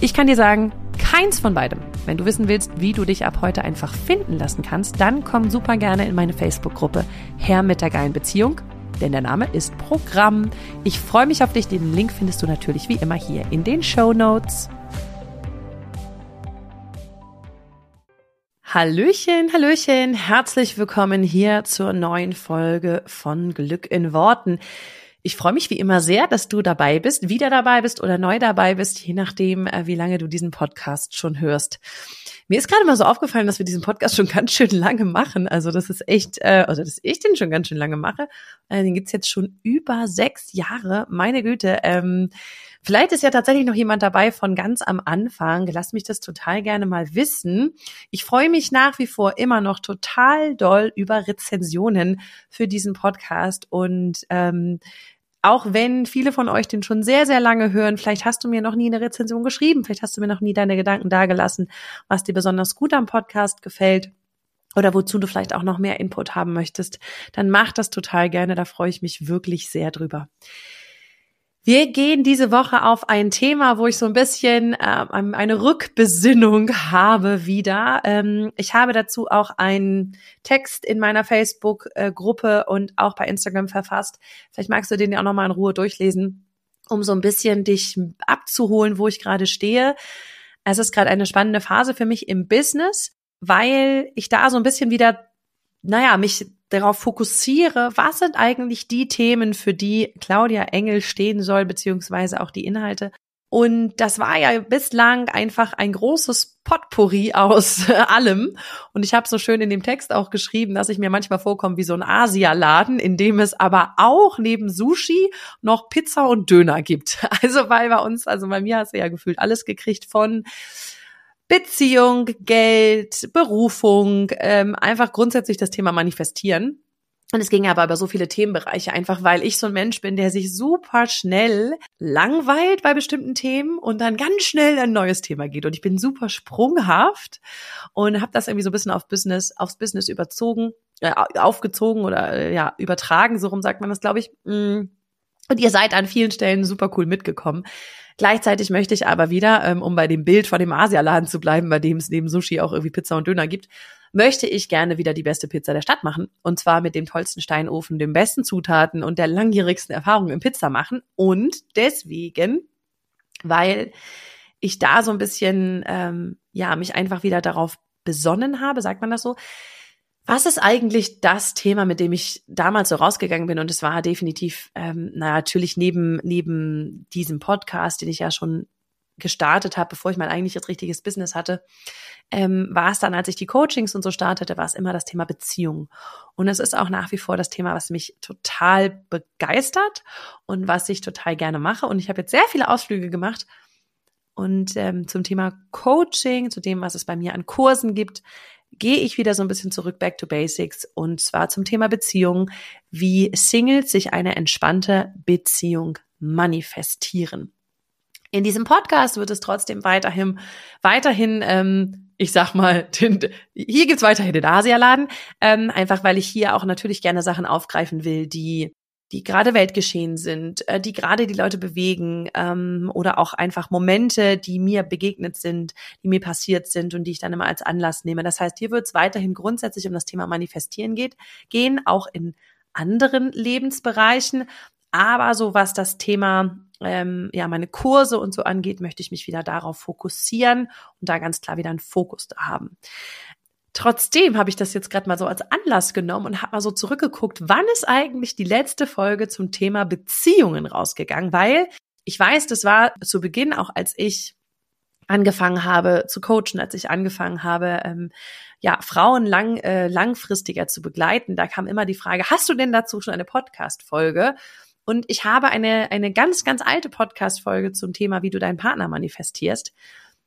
Ich kann dir sagen, keins von beidem. Wenn du wissen willst, wie du dich ab heute einfach finden lassen kannst, dann komm super gerne in meine Facebook-Gruppe Herr mit der geilen Beziehung, denn der Name ist Programm. Ich freue mich auf dich. Den Link findest du natürlich wie immer hier in den Show Notes. Hallöchen, Hallöchen, herzlich willkommen hier zur neuen Folge von Glück in Worten. Ich freue mich wie immer sehr, dass du dabei bist, wieder dabei bist oder neu dabei bist, je nachdem, äh, wie lange du diesen Podcast schon hörst. Mir ist gerade mal so aufgefallen, dass wir diesen Podcast schon ganz schön lange machen. Also das ist echt, äh, also dass ich den schon ganz schön lange mache. Äh, den gibt's jetzt schon über sechs Jahre. Meine Güte. Ähm, vielleicht ist ja tatsächlich noch jemand dabei von ganz am Anfang. Lass mich das total gerne mal wissen. Ich freue mich nach wie vor immer noch total doll über Rezensionen für diesen Podcast und ähm, auch wenn viele von euch den schon sehr, sehr lange hören, vielleicht hast du mir noch nie eine Rezension geschrieben, vielleicht hast du mir noch nie deine Gedanken dagelassen, was dir besonders gut am Podcast gefällt oder wozu du vielleicht auch noch mehr Input haben möchtest, dann mach das total gerne, da freue ich mich wirklich sehr drüber. Wir gehen diese Woche auf ein Thema, wo ich so ein bisschen äh, eine Rückbesinnung habe wieder. Ähm, ich habe dazu auch einen Text in meiner Facebook-Gruppe und auch bei Instagram verfasst. Vielleicht magst du den ja auch nochmal in Ruhe durchlesen, um so ein bisschen dich abzuholen, wo ich gerade stehe. Es ist gerade eine spannende Phase für mich im Business, weil ich da so ein bisschen wieder, naja, mich darauf fokussiere, was sind eigentlich die Themen, für die Claudia Engel stehen soll, beziehungsweise auch die Inhalte. Und das war ja bislang einfach ein großes Potpourri aus allem. Und ich habe so schön in dem Text auch geschrieben, dass ich mir manchmal vorkomme wie so ein Asialaden, in dem es aber auch neben Sushi noch Pizza und Döner gibt. Also weil bei uns, also bei mir hast du ja gefühlt alles gekriegt von Beziehung, Geld, Berufung, ähm, einfach grundsätzlich das Thema Manifestieren. Und es ging aber über so viele Themenbereiche, einfach weil ich so ein Mensch bin, der sich super schnell langweilt bei bestimmten Themen und dann ganz schnell ein neues Thema geht. Und ich bin super sprunghaft und habe das irgendwie so ein bisschen auf Business, aufs Business überzogen, äh, aufgezogen oder äh, ja übertragen, so rum sagt man das, glaube ich. Mm. Und ihr seid an vielen Stellen super cool mitgekommen. Gleichzeitig möchte ich aber wieder, ähm, um bei dem Bild von dem Asialaden zu bleiben, bei dem es neben Sushi auch irgendwie Pizza und Döner gibt, möchte ich gerne wieder die beste Pizza der Stadt machen. Und zwar mit dem tollsten Steinofen, den besten Zutaten und der langjährigsten Erfahrung im Pizza machen. Und deswegen, weil ich da so ein bisschen, ähm, ja, mich einfach wieder darauf besonnen habe, sagt man das so, was ist eigentlich das Thema, mit dem ich damals so rausgegangen bin? Und es war definitiv, ähm, na natürlich neben neben diesem Podcast, den ich ja schon gestartet habe, bevor ich mein eigentliches richtiges Business hatte, ähm, war es dann, als ich die Coachings und so startete, war es immer das Thema Beziehung. Und es ist auch nach wie vor das Thema, was mich total begeistert und was ich total gerne mache. Und ich habe jetzt sehr viele Ausflüge gemacht und ähm, zum Thema Coaching, zu dem, was es bei mir an Kursen gibt, gehe ich wieder so ein bisschen zurück back to basics und zwar zum Thema Beziehung, wie Singles sich eine entspannte Beziehung manifestieren. In diesem Podcast wird es trotzdem weiterhin, weiterhin, ähm, ich sag mal, den, hier gibt's weiterhin den Asialaden, ähm, einfach weil ich hier auch natürlich gerne Sachen aufgreifen will, die die gerade Weltgeschehen sind, äh, die gerade die Leute bewegen ähm, oder auch einfach Momente, die mir begegnet sind, die mir passiert sind und die ich dann immer als Anlass nehme. Das heißt, hier wird es weiterhin grundsätzlich um das Thema Manifestieren geht, gehen, auch in anderen Lebensbereichen. Aber so was das Thema, ähm, ja, meine Kurse und so angeht, möchte ich mich wieder darauf fokussieren und da ganz klar wieder einen Fokus da haben. Trotzdem habe ich das jetzt gerade mal so als Anlass genommen und habe mal so zurückgeguckt, wann ist eigentlich die letzte Folge zum Thema Beziehungen rausgegangen, weil ich weiß, das war zu Beginn auch als ich angefangen habe zu coachen, als ich angefangen habe, ähm, ja, Frauen lang, äh, langfristiger zu begleiten, da kam immer die Frage, hast du denn dazu schon eine Podcast-Folge? Und ich habe eine, eine ganz, ganz alte Podcast-Folge zum Thema, wie du deinen Partner manifestierst.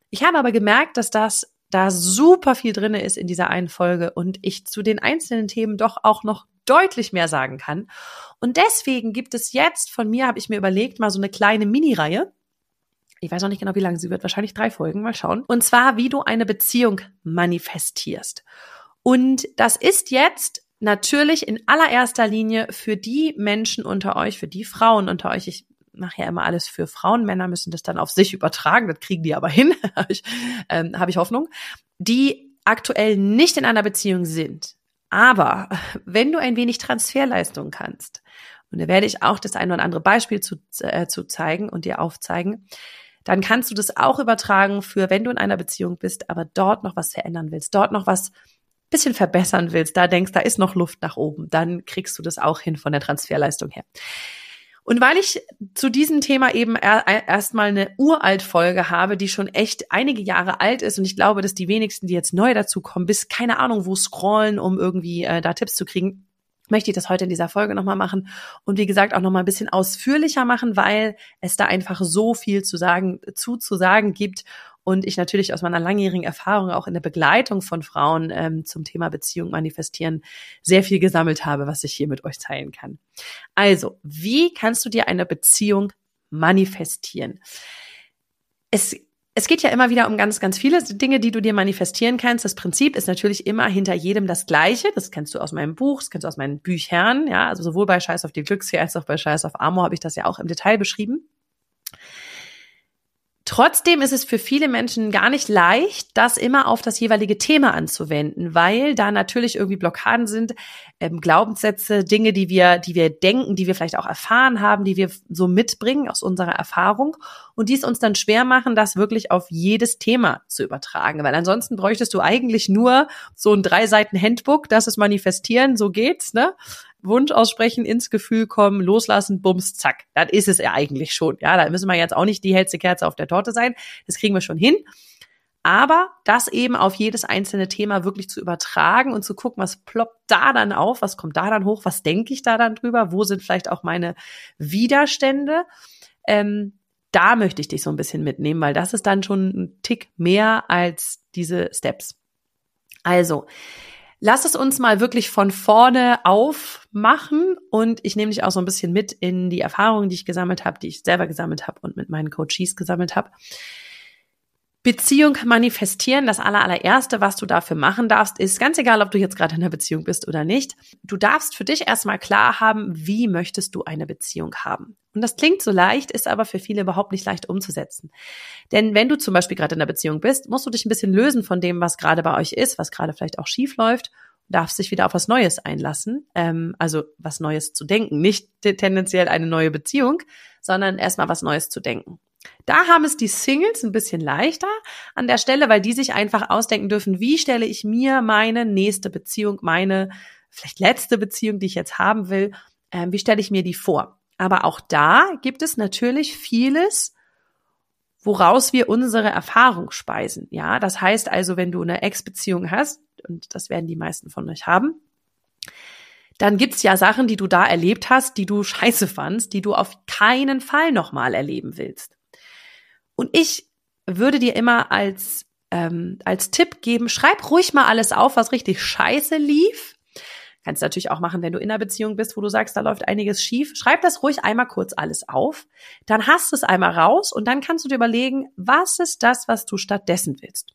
Ich habe aber gemerkt, dass das da super viel drinne ist in dieser einen Folge und ich zu den einzelnen Themen doch auch noch deutlich mehr sagen kann. Und deswegen gibt es jetzt von mir, habe ich mir überlegt, mal so eine kleine Mini-Reihe. Ich weiß noch nicht genau, wie lange sie wird. Wahrscheinlich drei Folgen. Mal schauen. Und zwar, wie du eine Beziehung manifestierst. Und das ist jetzt natürlich in allererster Linie für die Menschen unter euch, für die Frauen unter euch. Ich mache ja immer alles für Frauen. Männer müssen das dann auf sich übertragen. Das kriegen die aber hin. habe ich, ähm, hab ich Hoffnung. Die aktuell nicht in einer Beziehung sind. Aber wenn du ein wenig Transferleistung kannst, und da werde ich auch das ein oder andere Beispiel zu, äh, zu zeigen und dir aufzeigen, dann kannst du das auch übertragen für, wenn du in einer Beziehung bist, aber dort noch was verändern willst, dort noch was bisschen verbessern willst, da denkst, da ist noch Luft nach oben, dann kriegst du das auch hin von der Transferleistung her. Und weil ich zu diesem Thema eben erstmal eine Uralt-Folge habe, die schon echt einige Jahre alt ist und ich glaube, dass die wenigsten, die jetzt neu dazu kommen, bis keine Ahnung wo scrollen, um irgendwie äh, da Tipps zu kriegen, möchte ich das heute in dieser Folge nochmal machen und wie gesagt auch nochmal ein bisschen ausführlicher machen, weil es da einfach so viel zu sagen, zu, zu sagen gibt und ich natürlich aus meiner langjährigen Erfahrung auch in der Begleitung von Frauen ähm, zum Thema Beziehung manifestieren sehr viel gesammelt habe, was ich hier mit euch teilen kann. Also, wie kannst du dir eine Beziehung manifestieren? Es es geht ja immer wieder um ganz, ganz viele Dinge, die du dir manifestieren kannst. Das Prinzip ist natürlich immer hinter jedem das Gleiche. Das kennst du aus meinem Buch, das kennst du aus meinen Büchern. Ja, also sowohl bei Scheiß auf die Glücksfee als auch bei Scheiß auf Amor habe ich das ja auch im Detail beschrieben. Trotzdem ist es für viele Menschen gar nicht leicht, das immer auf das jeweilige Thema anzuwenden, weil da natürlich irgendwie Blockaden sind, ähm, Glaubenssätze, Dinge, die wir, die wir denken, die wir vielleicht auch erfahren haben, die wir so mitbringen aus unserer Erfahrung und die es uns dann schwer machen, das wirklich auf jedes Thema zu übertragen, weil ansonsten bräuchtest du eigentlich nur so ein drei Seiten Handbook, das ist manifestieren, so geht's, ne? Wunsch aussprechen, ins Gefühl kommen, loslassen, bums, zack. Das ist es ja eigentlich schon. Ja, da müssen wir jetzt auch nicht die hellste Kerze auf der Torte sein. Das kriegen wir schon hin. Aber das eben auf jedes einzelne Thema wirklich zu übertragen und zu gucken, was ploppt da dann auf, was kommt da dann hoch, was denke ich da dann drüber, wo sind vielleicht auch meine Widerstände. Ähm, da möchte ich dich so ein bisschen mitnehmen, weil das ist dann schon ein Tick mehr als diese Steps. Also, Lass es uns mal wirklich von vorne aufmachen und ich nehme dich auch so ein bisschen mit in die Erfahrungen, die ich gesammelt habe, die ich selber gesammelt habe und mit meinen Coaches gesammelt habe. Beziehung manifestieren, das allererste, was du dafür machen darfst, ist ganz egal, ob du jetzt gerade in einer Beziehung bist oder nicht. Du darfst für dich erstmal klar haben, wie möchtest du eine Beziehung haben. Und das klingt so leicht, ist aber für viele überhaupt nicht leicht umzusetzen. Denn wenn du zum Beispiel gerade in einer Beziehung bist, musst du dich ein bisschen lösen von dem, was gerade bei euch ist, was gerade vielleicht auch schief läuft darfst dich wieder auf was Neues einlassen, ähm, also was Neues zu denken, nicht tendenziell eine neue Beziehung, sondern erstmal was Neues zu denken. Da haben es die Singles ein bisschen leichter an der Stelle, weil die sich einfach ausdenken dürfen, wie stelle ich mir meine nächste Beziehung, meine vielleicht letzte Beziehung, die ich jetzt haben will, äh, wie stelle ich mir die vor? Aber auch da gibt es natürlich vieles, woraus wir unsere Erfahrung speisen. Ja, das heißt also, wenn du eine Ex-Beziehung hast, und das werden die meisten von euch haben, dann gibt's ja Sachen, die du da erlebt hast, die du scheiße fandst, die du auf keinen Fall nochmal erleben willst. Und ich würde dir immer als, ähm, als Tipp geben, schreib ruhig mal alles auf, was richtig scheiße lief. Kannst natürlich auch machen, wenn du in einer Beziehung bist, wo du sagst, da läuft einiges schief. Schreib das ruhig einmal kurz alles auf. Dann hast du es einmal raus und dann kannst du dir überlegen, was ist das, was du stattdessen willst.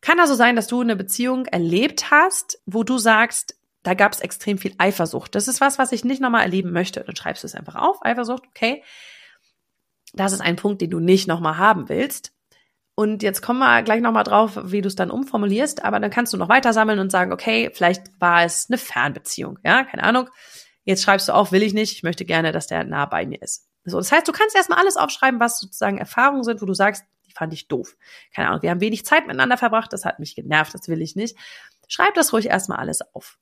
Kann also sein, dass du eine Beziehung erlebt hast, wo du sagst, da gab es extrem viel Eifersucht. Das ist was, was ich nicht nochmal erleben möchte. Dann schreibst du es einfach auf, Eifersucht, okay das ist ein Punkt, den du nicht nochmal haben willst. Und jetzt kommen wir gleich nochmal drauf, wie du es dann umformulierst, aber dann kannst du noch weiter sammeln und sagen, okay, vielleicht war es eine Fernbeziehung, ja, keine Ahnung. Jetzt schreibst du auch, will ich nicht, ich möchte gerne, dass der nah bei mir ist. So, das heißt, du kannst erstmal alles aufschreiben, was sozusagen Erfahrungen sind, wo du sagst, die fand ich doof. Keine Ahnung, wir haben wenig Zeit miteinander verbracht, das hat mich genervt, das will ich nicht. Schreib das ruhig erstmal alles auf.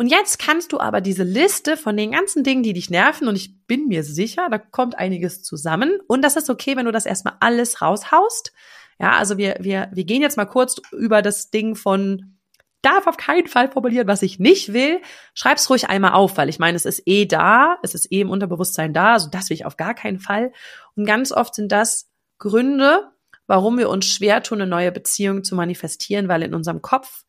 Und jetzt kannst du aber diese Liste von den ganzen Dingen, die dich nerven, und ich bin mir sicher, da kommt einiges zusammen. Und das ist okay, wenn du das erstmal alles raushaust. Ja, also wir, wir, wir gehen jetzt mal kurz über das Ding von darf auf keinen Fall formulieren, was ich nicht will. Schreib's ruhig einmal auf, weil ich meine, es ist eh da, es ist eh im Unterbewusstsein da, also das will ich auf gar keinen Fall. Und ganz oft sind das Gründe, warum wir uns schwer tun, eine neue Beziehung zu manifestieren, weil in unserem Kopf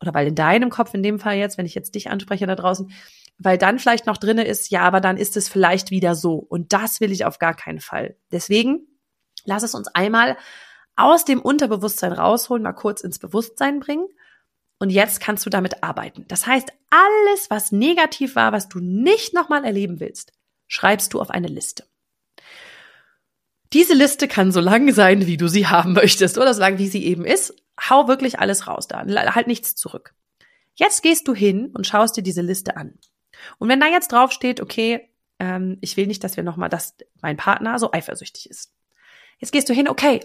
oder weil in deinem Kopf in dem Fall jetzt, wenn ich jetzt dich anspreche da draußen, weil dann vielleicht noch drinne ist, ja, aber dann ist es vielleicht wieder so. Und das will ich auf gar keinen Fall. Deswegen lass es uns einmal aus dem Unterbewusstsein rausholen, mal kurz ins Bewusstsein bringen. Und jetzt kannst du damit arbeiten. Das heißt, alles, was negativ war, was du nicht nochmal erleben willst, schreibst du auf eine Liste. Diese Liste kann so lang sein, wie du sie haben möchtest oder so lang, wie sie eben ist. Hau wirklich alles raus da. Halt nichts zurück. Jetzt gehst du hin und schaust dir diese Liste an. Und wenn da jetzt drauf steht, okay, ähm, ich will nicht, dass wir nochmal, dass mein Partner so eifersüchtig ist. Jetzt gehst du hin, okay,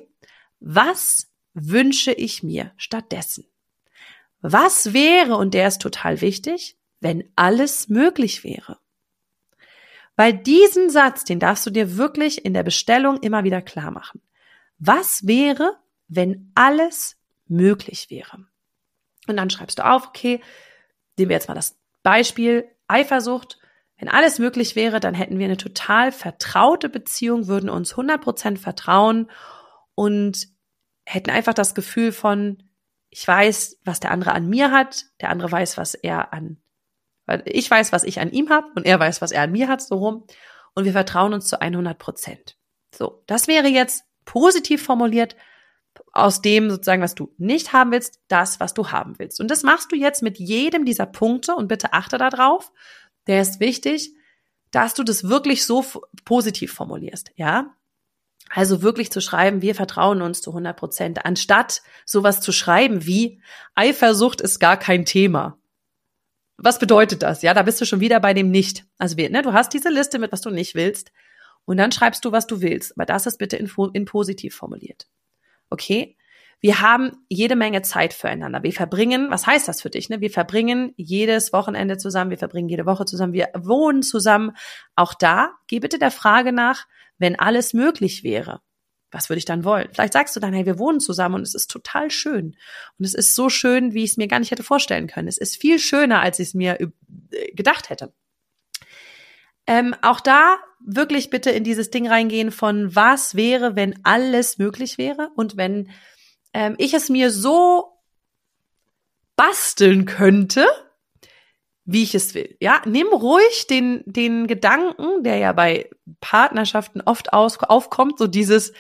was wünsche ich mir stattdessen? Was wäre, und der ist total wichtig, wenn alles möglich wäre? Weil diesen Satz, den darfst du dir wirklich in der Bestellung immer wieder klar machen. Was wäre, wenn alles möglich wäre? Und dann schreibst du auf, okay, nehmen wir jetzt mal das Beispiel Eifersucht. Wenn alles möglich wäre, dann hätten wir eine total vertraute Beziehung, würden uns 100% vertrauen und hätten einfach das Gefühl von, ich weiß, was der andere an mir hat, der andere weiß, was er an, ich weiß, was ich an ihm habe und er weiß, was er an mir hat, so rum. Und wir vertrauen uns zu 100 Prozent. So, das wäre jetzt positiv formuliert aus dem sozusagen, was du nicht haben willst, das, was du haben willst. Und das machst du jetzt mit jedem dieser Punkte und bitte achte darauf. Der ist wichtig, dass du das wirklich so positiv formulierst, ja? Also wirklich zu schreiben, wir vertrauen uns zu 100 Prozent, anstatt sowas zu schreiben wie Eifersucht ist gar kein Thema. Was bedeutet das? Ja, da bist du schon wieder bei dem Nicht. Also ne, du hast diese Liste mit, was du nicht willst, und dann schreibst du, was du willst. Aber das ist bitte in, in positiv formuliert. Okay? Wir haben jede Menge Zeit füreinander. Wir verbringen, was heißt das für dich? Ne? Wir verbringen jedes Wochenende zusammen, wir verbringen jede Woche zusammen, wir wohnen zusammen. Auch da, geh bitte der Frage nach, wenn alles möglich wäre. Was würde ich dann wollen? Vielleicht sagst du dann, hey, wir wohnen zusammen und es ist total schön. Und es ist so schön, wie ich es mir gar nicht hätte vorstellen können. Es ist viel schöner, als ich es mir äh, gedacht hätte. Ähm, auch da wirklich bitte in dieses Ding reingehen von was wäre, wenn alles möglich wäre und wenn ähm, ich es mir so basteln könnte, wie ich es will. Ja, nimm ruhig den, den Gedanken, der ja bei Partnerschaften oft aus, aufkommt, so dieses,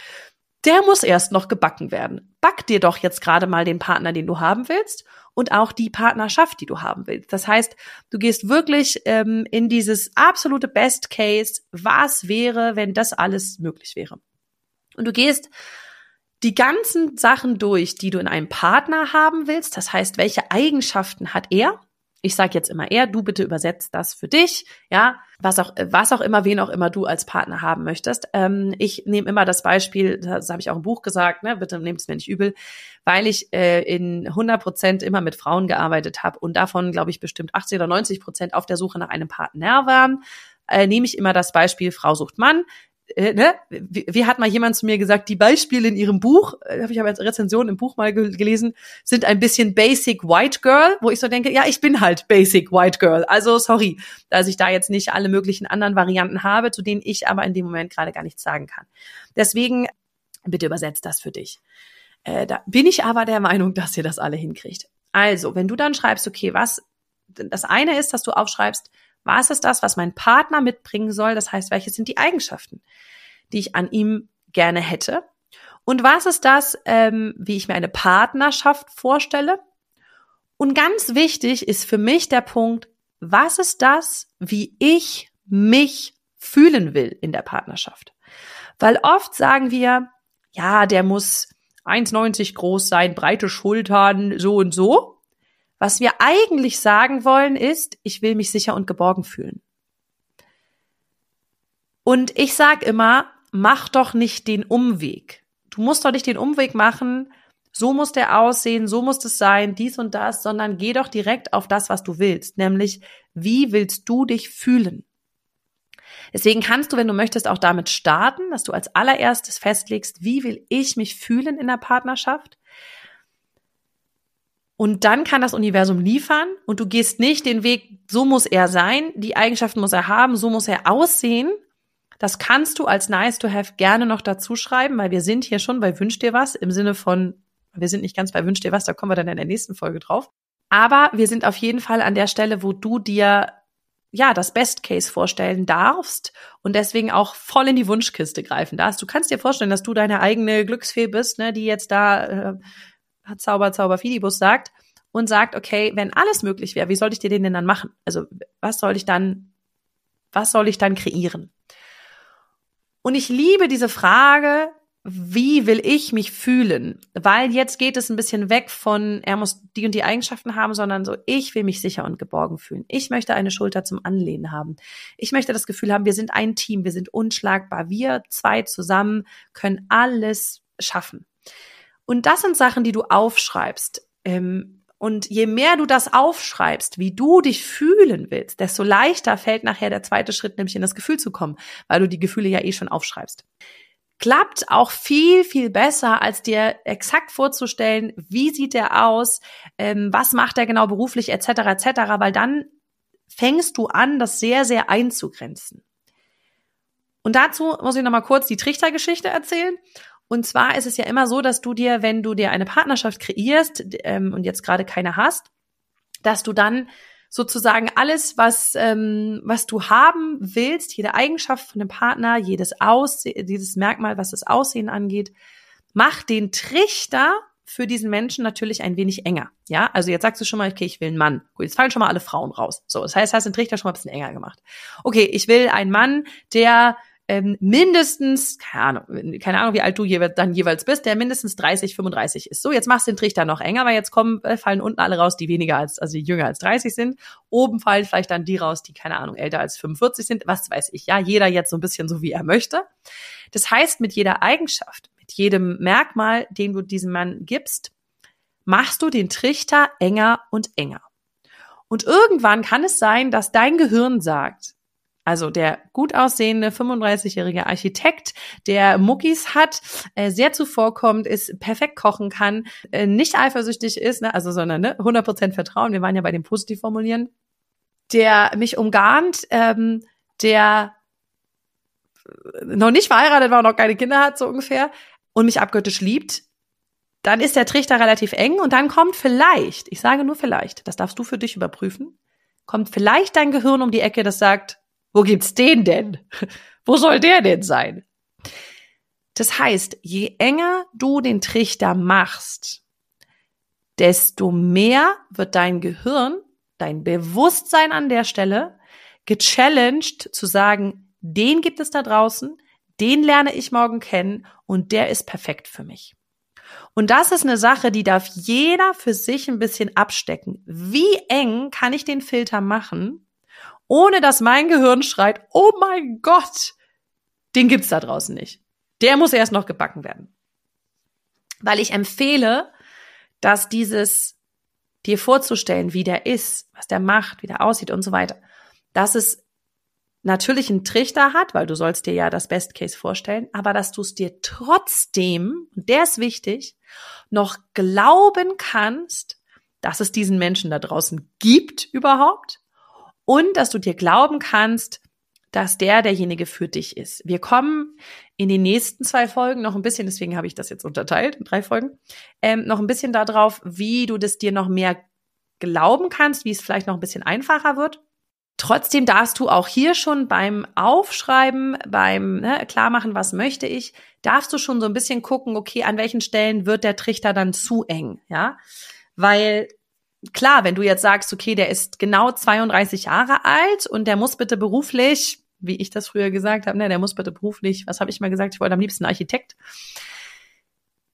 der muss erst noch gebacken werden. Back dir doch jetzt gerade mal den Partner, den du haben willst und auch die Partnerschaft, die du haben willst. Das heißt, du gehst wirklich ähm, in dieses absolute Best Case, was wäre, wenn das alles möglich wäre. Und du gehst die ganzen Sachen durch, die du in einem Partner haben willst. Das heißt, welche Eigenschaften hat er? Ich sage jetzt immer er, du bitte übersetzt das für dich, ja, was auch, was auch immer, wen auch immer du als Partner haben möchtest. Ähm, ich nehme immer das Beispiel, das habe ich auch im Buch gesagt, ne, bitte nehmt es mir nicht übel, weil ich äh, in 100 Prozent immer mit Frauen gearbeitet habe und davon, glaube ich, bestimmt 80 oder 90 Prozent auf der Suche nach einem Partner waren, äh, nehme ich immer das Beispiel Frau sucht Mann ne? wie, wie hat mal jemand zu mir gesagt, die Beispiele in ihrem Buch, äh, habe ich aber als Rezension im Buch mal ge gelesen, sind ein bisschen Basic White Girl, wo ich so denke, ja, ich bin halt Basic White Girl. Also sorry, dass ich da jetzt nicht alle möglichen anderen Varianten habe, zu denen ich aber in dem Moment gerade gar nichts sagen kann. Deswegen bitte übersetzt das für dich. Äh, da bin ich aber der Meinung, dass ihr das alle hinkriegt. Also, wenn du dann schreibst, okay, was, das eine ist, dass du aufschreibst, was ist das, was mein Partner mitbringen soll? Das heißt, welche sind die Eigenschaften, die ich an ihm gerne hätte? Und was ist das, ähm, wie ich mir eine Partnerschaft vorstelle? Und ganz wichtig ist für mich der Punkt, was ist das, wie ich mich fühlen will in der Partnerschaft? Weil oft sagen wir, ja, der muss 1,90 groß sein, breite Schultern, so und so. Was wir eigentlich sagen wollen ist, ich will mich sicher und geborgen fühlen. Und ich sag immer, mach doch nicht den Umweg. Du musst doch nicht den Umweg machen, so muss der aussehen, so muss es sein, dies und das, sondern geh doch direkt auf das, was du willst, nämlich wie willst du dich fühlen? Deswegen kannst du, wenn du möchtest, auch damit starten, dass du als allererstes festlegst, wie will ich mich fühlen in der Partnerschaft? Und dann kann das Universum liefern und du gehst nicht den Weg, so muss er sein, die Eigenschaften muss er haben, so muss er aussehen. Das kannst du als nice to have gerne noch dazu schreiben, weil wir sind hier schon bei Wünsch dir was im Sinne von, wir sind nicht ganz bei Wünsch dir was, da kommen wir dann in der nächsten Folge drauf. Aber wir sind auf jeden Fall an der Stelle, wo du dir ja, das Best Case vorstellen darfst und deswegen auch voll in die Wunschkiste greifen darfst. Du kannst dir vorstellen, dass du deine eigene Glücksfee bist, ne, die jetzt da äh, Zauber, Zauber, Fidibus sagt und sagt, okay, wenn alles möglich wäre, wie soll ich dir den denn dann machen? Also, was soll ich dann, was soll ich dann kreieren? Und ich liebe diese Frage, wie will ich mich fühlen? Weil jetzt geht es ein bisschen weg von, er muss die und die Eigenschaften haben, sondern so, ich will mich sicher und geborgen fühlen. Ich möchte eine Schulter zum Anlehnen haben. Ich möchte das Gefühl haben, wir sind ein Team, wir sind unschlagbar. Wir zwei zusammen können alles schaffen. Und das sind Sachen, die du aufschreibst. Ähm, und je mehr du das aufschreibst, wie du dich fühlen willst, desto leichter fällt nachher der zweite Schritt, nämlich in das Gefühl zu kommen, weil du die Gefühle ja eh schon aufschreibst klappt auch viel, viel besser, als dir exakt vorzustellen, wie sieht der aus, ähm, was macht er genau beruflich, etc., etc., weil dann fängst du an, das sehr, sehr einzugrenzen. Und dazu muss ich nochmal kurz die Trichtergeschichte erzählen. Und zwar ist es ja immer so, dass du dir, wenn du dir eine Partnerschaft kreierst ähm, und jetzt gerade keine hast, dass du dann sozusagen alles, was, ähm, was du haben willst, jede Eigenschaft von dem Partner, jedes Aussehen, dieses Merkmal, was das Aussehen angeht, macht den Trichter für diesen Menschen natürlich ein wenig enger. Ja, also jetzt sagst du schon mal, okay, ich will einen Mann. Gut, jetzt fallen schon mal alle Frauen raus. So, das heißt, hast den Trichter schon mal ein bisschen enger gemacht. Okay, ich will einen Mann, der ähm, mindestens, keine Ahnung, keine Ahnung, wie alt du jeweils, dann jeweils bist, der mindestens 30, 35 ist. So, jetzt machst du den Trichter noch enger, weil jetzt kommen, äh, fallen unten alle raus, die weniger als, also jünger als 30 sind. Oben fallen vielleicht dann die raus, die, keine Ahnung, älter als 45 sind. Was weiß ich, ja, jeder jetzt so ein bisschen so, wie er möchte. Das heißt, mit jeder Eigenschaft, mit jedem Merkmal, den du diesem Mann gibst, machst du den Trichter enger und enger. Und irgendwann kann es sein, dass dein Gehirn sagt, also der gut aussehende 35-jährige Architekt, der Muckis hat, äh, sehr zuvorkommt, ist, perfekt kochen kann, äh, nicht eifersüchtig ist, ne, also sondern ne, 100% Vertrauen. Wir waren ja bei dem positiv formulieren. Der mich umgarnt, ähm, der noch nicht verheiratet war und noch keine Kinder hat, so ungefähr, und mich abgöttisch liebt, dann ist der Trichter relativ eng und dann kommt vielleicht, ich sage nur vielleicht, das darfst du für dich überprüfen, kommt vielleicht dein Gehirn um die Ecke, das sagt, wo gibt's den denn? Wo soll der denn sein? Das heißt, je enger du den Trichter machst, desto mehr wird dein Gehirn, dein Bewusstsein an der Stelle gechallenged zu sagen, den gibt es da draußen, den lerne ich morgen kennen und der ist perfekt für mich. Und das ist eine Sache, die darf jeder für sich ein bisschen abstecken. Wie eng kann ich den Filter machen, ohne dass mein Gehirn schreit, oh mein Gott, den gibt's da draußen nicht. Der muss erst noch gebacken werden. Weil ich empfehle, dass dieses dir vorzustellen, wie der ist, was der macht, wie der aussieht und so weiter, dass es natürlich einen Trichter hat, weil du sollst dir ja das Best Case vorstellen, aber dass du es dir trotzdem, und der ist wichtig, noch glauben kannst, dass es diesen Menschen da draußen gibt überhaupt und dass du dir glauben kannst, dass der derjenige für dich ist. Wir kommen in den nächsten zwei Folgen noch ein bisschen, deswegen habe ich das jetzt unterteilt in drei Folgen, ähm, noch ein bisschen darauf, wie du das dir noch mehr glauben kannst, wie es vielleicht noch ein bisschen einfacher wird. Trotzdem darfst du auch hier schon beim Aufschreiben, beim ne, Klarmachen, was möchte ich, darfst du schon so ein bisschen gucken, okay, an welchen Stellen wird der Trichter dann zu eng, ja? Weil klar, wenn du jetzt sagst, okay, der ist genau 32 Jahre alt und der muss bitte beruflich, wie ich das früher gesagt habe, ne, der muss bitte beruflich, was habe ich mal gesagt, ich wollte am liebsten Architekt.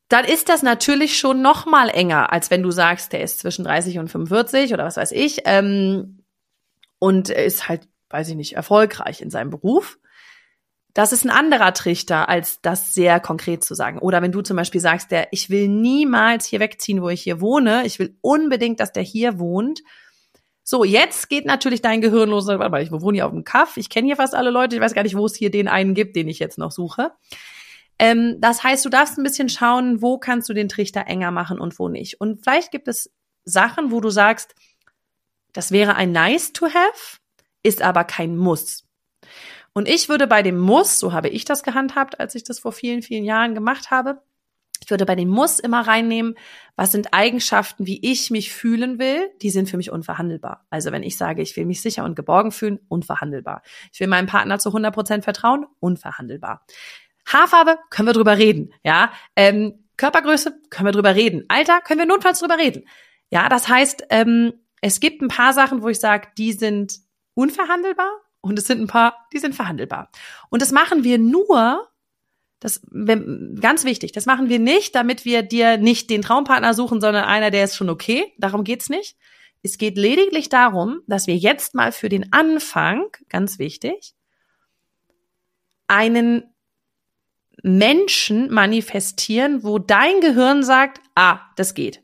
Dann ist das natürlich schon noch mal enger, als wenn du sagst, der ist zwischen 30 und 45 oder was weiß ich ähm, und ist halt, weiß ich nicht, erfolgreich in seinem Beruf Das ist ein anderer Trichter, als das sehr konkret zu sagen. Oder wenn du zum Beispiel sagst, der, ich will niemals hier wegziehen, wo ich hier wohne. Ich will unbedingt, dass der hier wohnt. So, jetzt geht natürlich dein Gehirn los. Aber ich wohne hier auf dem Kaff. Ich kenne hier fast alle Leute. Ich weiß gar nicht, wo es hier den einen gibt, den ich jetzt noch suche. Ähm, das heißt, du darfst ein bisschen schauen, wo kannst du den Trichter enger machen und wo nicht. Und vielleicht gibt es Sachen, wo du sagst, das wäre ein nice to have, ist aber kein Muss. Und ich würde bei dem Muss, so habe ich das gehandhabt, als ich das vor vielen, vielen Jahren gemacht habe, ich würde bei dem Muss immer reinnehmen, was sind Eigenschaften, wie ich mich fühlen will, die sind für mich unverhandelbar. Also wenn ich sage, ich will mich sicher und geborgen fühlen, unverhandelbar. Ich will meinem Partner zu 100 Prozent vertrauen, unverhandelbar. Haarfarbe, können wir drüber reden, ja. Ähm, Körpergröße, können wir drüber reden. Alter, können wir notfalls drüber reden. Ja, das heißt, ähm, es gibt ein paar Sachen, wo ich sage, die sind unverhandelbar und es sind ein paar, die sind verhandelbar. Und das machen wir nur, das ganz wichtig, das machen wir nicht, damit wir dir nicht den Traumpartner suchen, sondern einer, der ist schon okay. Darum geht's nicht. Es geht lediglich darum, dass wir jetzt mal für den Anfang, ganz wichtig, einen Menschen manifestieren, wo dein Gehirn sagt, ah, das geht.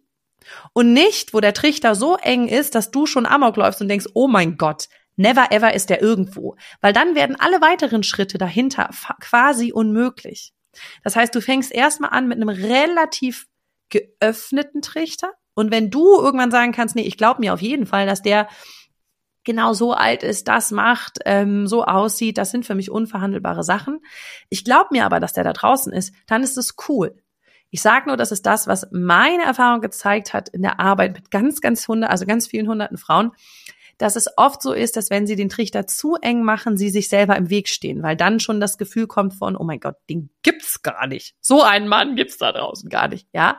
Und nicht, wo der Trichter so eng ist, dass du schon amok läufst und denkst, oh mein Gott, Never ever ist er irgendwo. Weil dann werden alle weiteren Schritte dahinter quasi unmöglich. Das heißt, du fängst erstmal an mit einem relativ geöffneten Trichter. Und wenn du irgendwann sagen kannst, nee, ich glaube mir auf jeden Fall, dass der genau so alt ist, das macht, ähm, so aussieht, das sind für mich unverhandelbare Sachen. Ich glaube mir aber, dass der da draußen ist, dann ist es cool. Ich sage nur, das ist das, was meine Erfahrung gezeigt hat in der Arbeit mit ganz, ganz hundert, also ganz vielen hunderten Frauen, dass es oft so ist, dass wenn sie den Trichter zu eng machen, sie sich selber im Weg stehen, weil dann schon das Gefühl kommt von, oh mein Gott, den gibt's gar nicht. So einen Mann gibt's da draußen gar nicht, ja?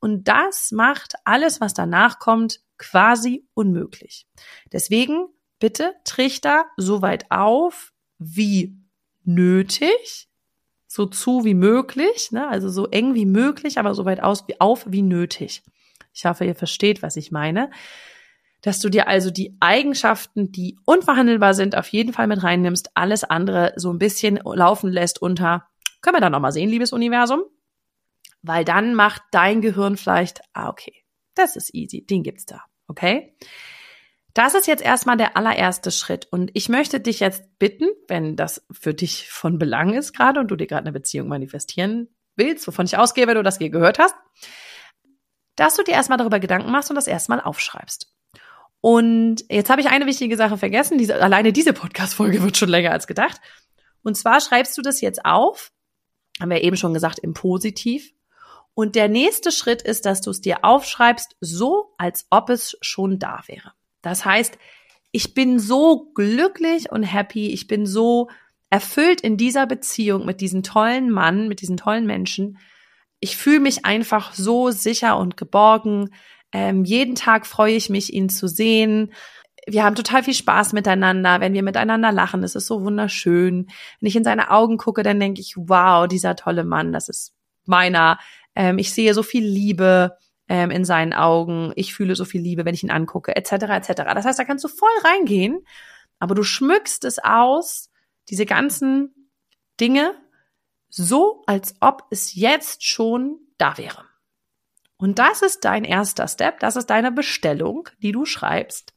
Und das macht alles, was danach kommt, quasi unmöglich. Deswegen bitte Trichter so weit auf wie nötig, so zu wie möglich, ne? also so eng wie möglich, aber so weit aus wie auf wie nötig. Ich hoffe, ihr versteht, was ich meine dass du dir also die Eigenschaften, die unverhandelbar sind, auf jeden Fall mit reinnimmst, alles andere so ein bisschen laufen lässt unter, können wir dann nochmal sehen, liebes Universum? Weil dann macht dein Gehirn vielleicht, ah, okay, das ist easy, den gibt's da, okay? Das ist jetzt erstmal der allererste Schritt. Und ich möchte dich jetzt bitten, wenn das für dich von Belang ist gerade und du dir gerade eine Beziehung manifestieren willst, wovon ich ausgehe, wenn du das hier gehört hast, dass du dir erstmal darüber Gedanken machst und das erstmal aufschreibst. Und jetzt habe ich eine wichtige Sache vergessen. Diese, alleine diese Podcast-Folge wird schon länger als gedacht. Und zwar schreibst du das jetzt auf, haben wir eben schon gesagt, im Positiv. Und der nächste Schritt ist, dass du es dir aufschreibst, so als ob es schon da wäre. Das heißt, ich bin so glücklich und happy, ich bin so erfüllt in dieser Beziehung mit diesem tollen Mann, mit diesen tollen Menschen. Ich fühle mich einfach so sicher und geborgen. Ähm, jeden Tag freue ich mich, ihn zu sehen. Wir haben total viel Spaß miteinander, wenn wir miteinander lachen. Es ist so wunderschön. Wenn ich in seine Augen gucke, dann denke ich, wow, dieser tolle Mann, das ist meiner. Ähm, ich sehe so viel Liebe ähm, in seinen Augen. Ich fühle so viel Liebe, wenn ich ihn angucke, etc. etc. Das heißt, da kannst du voll reingehen, aber du schmückst es aus, diese ganzen Dinge, so als ob es jetzt schon da wäre. Und das ist dein erster Step, das ist deine Bestellung, die du schreibst.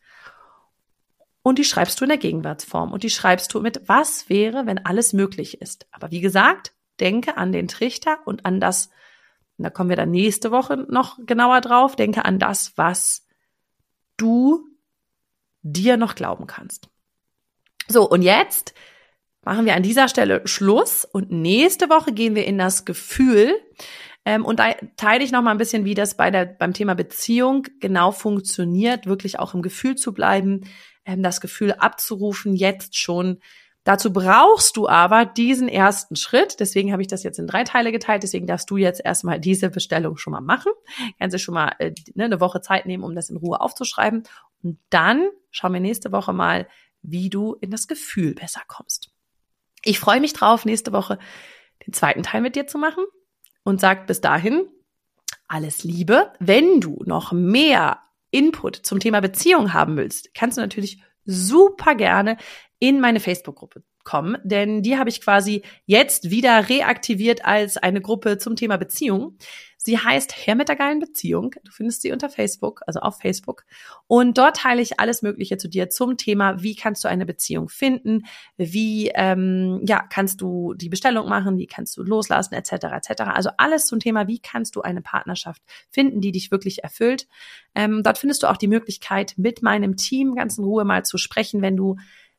Und die schreibst du in der Gegenwartsform und die schreibst du mit, was wäre, wenn alles möglich ist. Aber wie gesagt, denke an den Trichter und an das, und da kommen wir dann nächste Woche noch genauer drauf, denke an das, was du dir noch glauben kannst. So, und jetzt machen wir an dieser Stelle Schluss und nächste Woche gehen wir in das Gefühl, ähm, und da teile ich noch mal ein bisschen, wie das bei der, beim Thema Beziehung genau funktioniert, wirklich auch im Gefühl zu bleiben, ähm, das Gefühl abzurufen, jetzt schon. Dazu brauchst du aber diesen ersten Schritt. Deswegen habe ich das jetzt in drei Teile geteilt. Deswegen darfst du jetzt erstmal diese Bestellung schon mal machen. Kannst du schon mal äh, ne, eine Woche Zeit nehmen, um das in Ruhe aufzuschreiben. Und dann schauen wir nächste Woche mal, wie du in das Gefühl besser kommst. Ich freue mich drauf, nächste Woche den zweiten Teil mit dir zu machen und sagt bis dahin alles Liebe. Wenn du noch mehr Input zum Thema Beziehung haben willst, kannst du natürlich super gerne in meine Facebook-Gruppe kommen, denn die habe ich quasi jetzt wieder reaktiviert als eine Gruppe zum Thema Beziehung. Sie heißt Herr mit der geilen Beziehung. Du findest sie unter Facebook, also auf Facebook. Und dort teile ich alles Mögliche zu dir zum Thema, wie kannst du eine Beziehung finden, wie ähm, ja kannst du die Bestellung machen, wie kannst du loslassen, etc. etc. Also alles zum Thema, wie kannst du eine Partnerschaft finden, die dich wirklich erfüllt. Ähm, dort findest du auch die Möglichkeit, mit meinem Team ganz in Ruhe mal zu sprechen, wenn du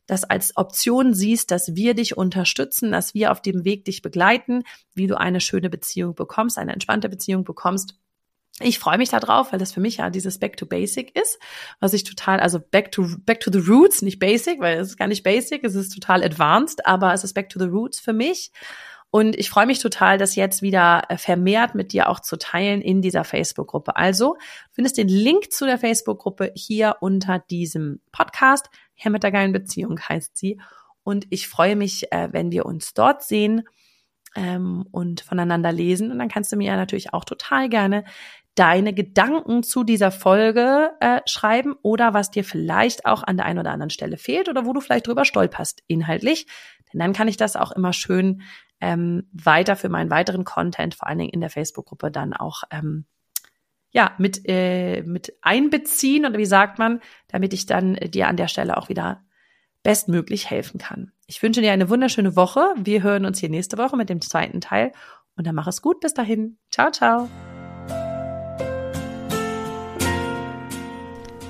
das als Option siehst, dass wir dich unterstützen, dass wir auf dem Weg dich begleiten, wie du eine schöne Beziehung bekommst, eine entspannte Beziehung bekommst. Ich freue mich darauf, weil das für mich ja dieses Back to Basic ist, was ich total, also Back to Back to the Roots, nicht Basic, weil es ist gar nicht Basic, es ist total advanced, aber es ist Back to the Roots für mich. Und ich freue mich total, das jetzt wieder äh, vermehrt mit dir auch zu teilen in dieser Facebook-Gruppe. Also, findest den Link zu der Facebook-Gruppe hier unter diesem Podcast. Herr mit der geilen Beziehung heißt sie. Und ich freue mich, äh, wenn wir uns dort sehen ähm, und voneinander lesen. Und dann kannst du mir ja natürlich auch total gerne deine Gedanken zu dieser Folge äh, schreiben oder was dir vielleicht auch an der einen oder anderen Stelle fehlt oder wo du vielleicht drüber stolperst inhaltlich. Denn dann kann ich das auch immer schön ähm, weiter für meinen weiteren Content, vor allen Dingen in der Facebook-Gruppe, dann auch ähm, ja mit äh, mit einbeziehen oder wie sagt man, damit ich dann äh, dir an der Stelle auch wieder bestmöglich helfen kann. Ich wünsche dir eine wunderschöne Woche. Wir hören uns hier nächste Woche mit dem zweiten Teil und dann mach es gut. Bis dahin. Ciao, ciao.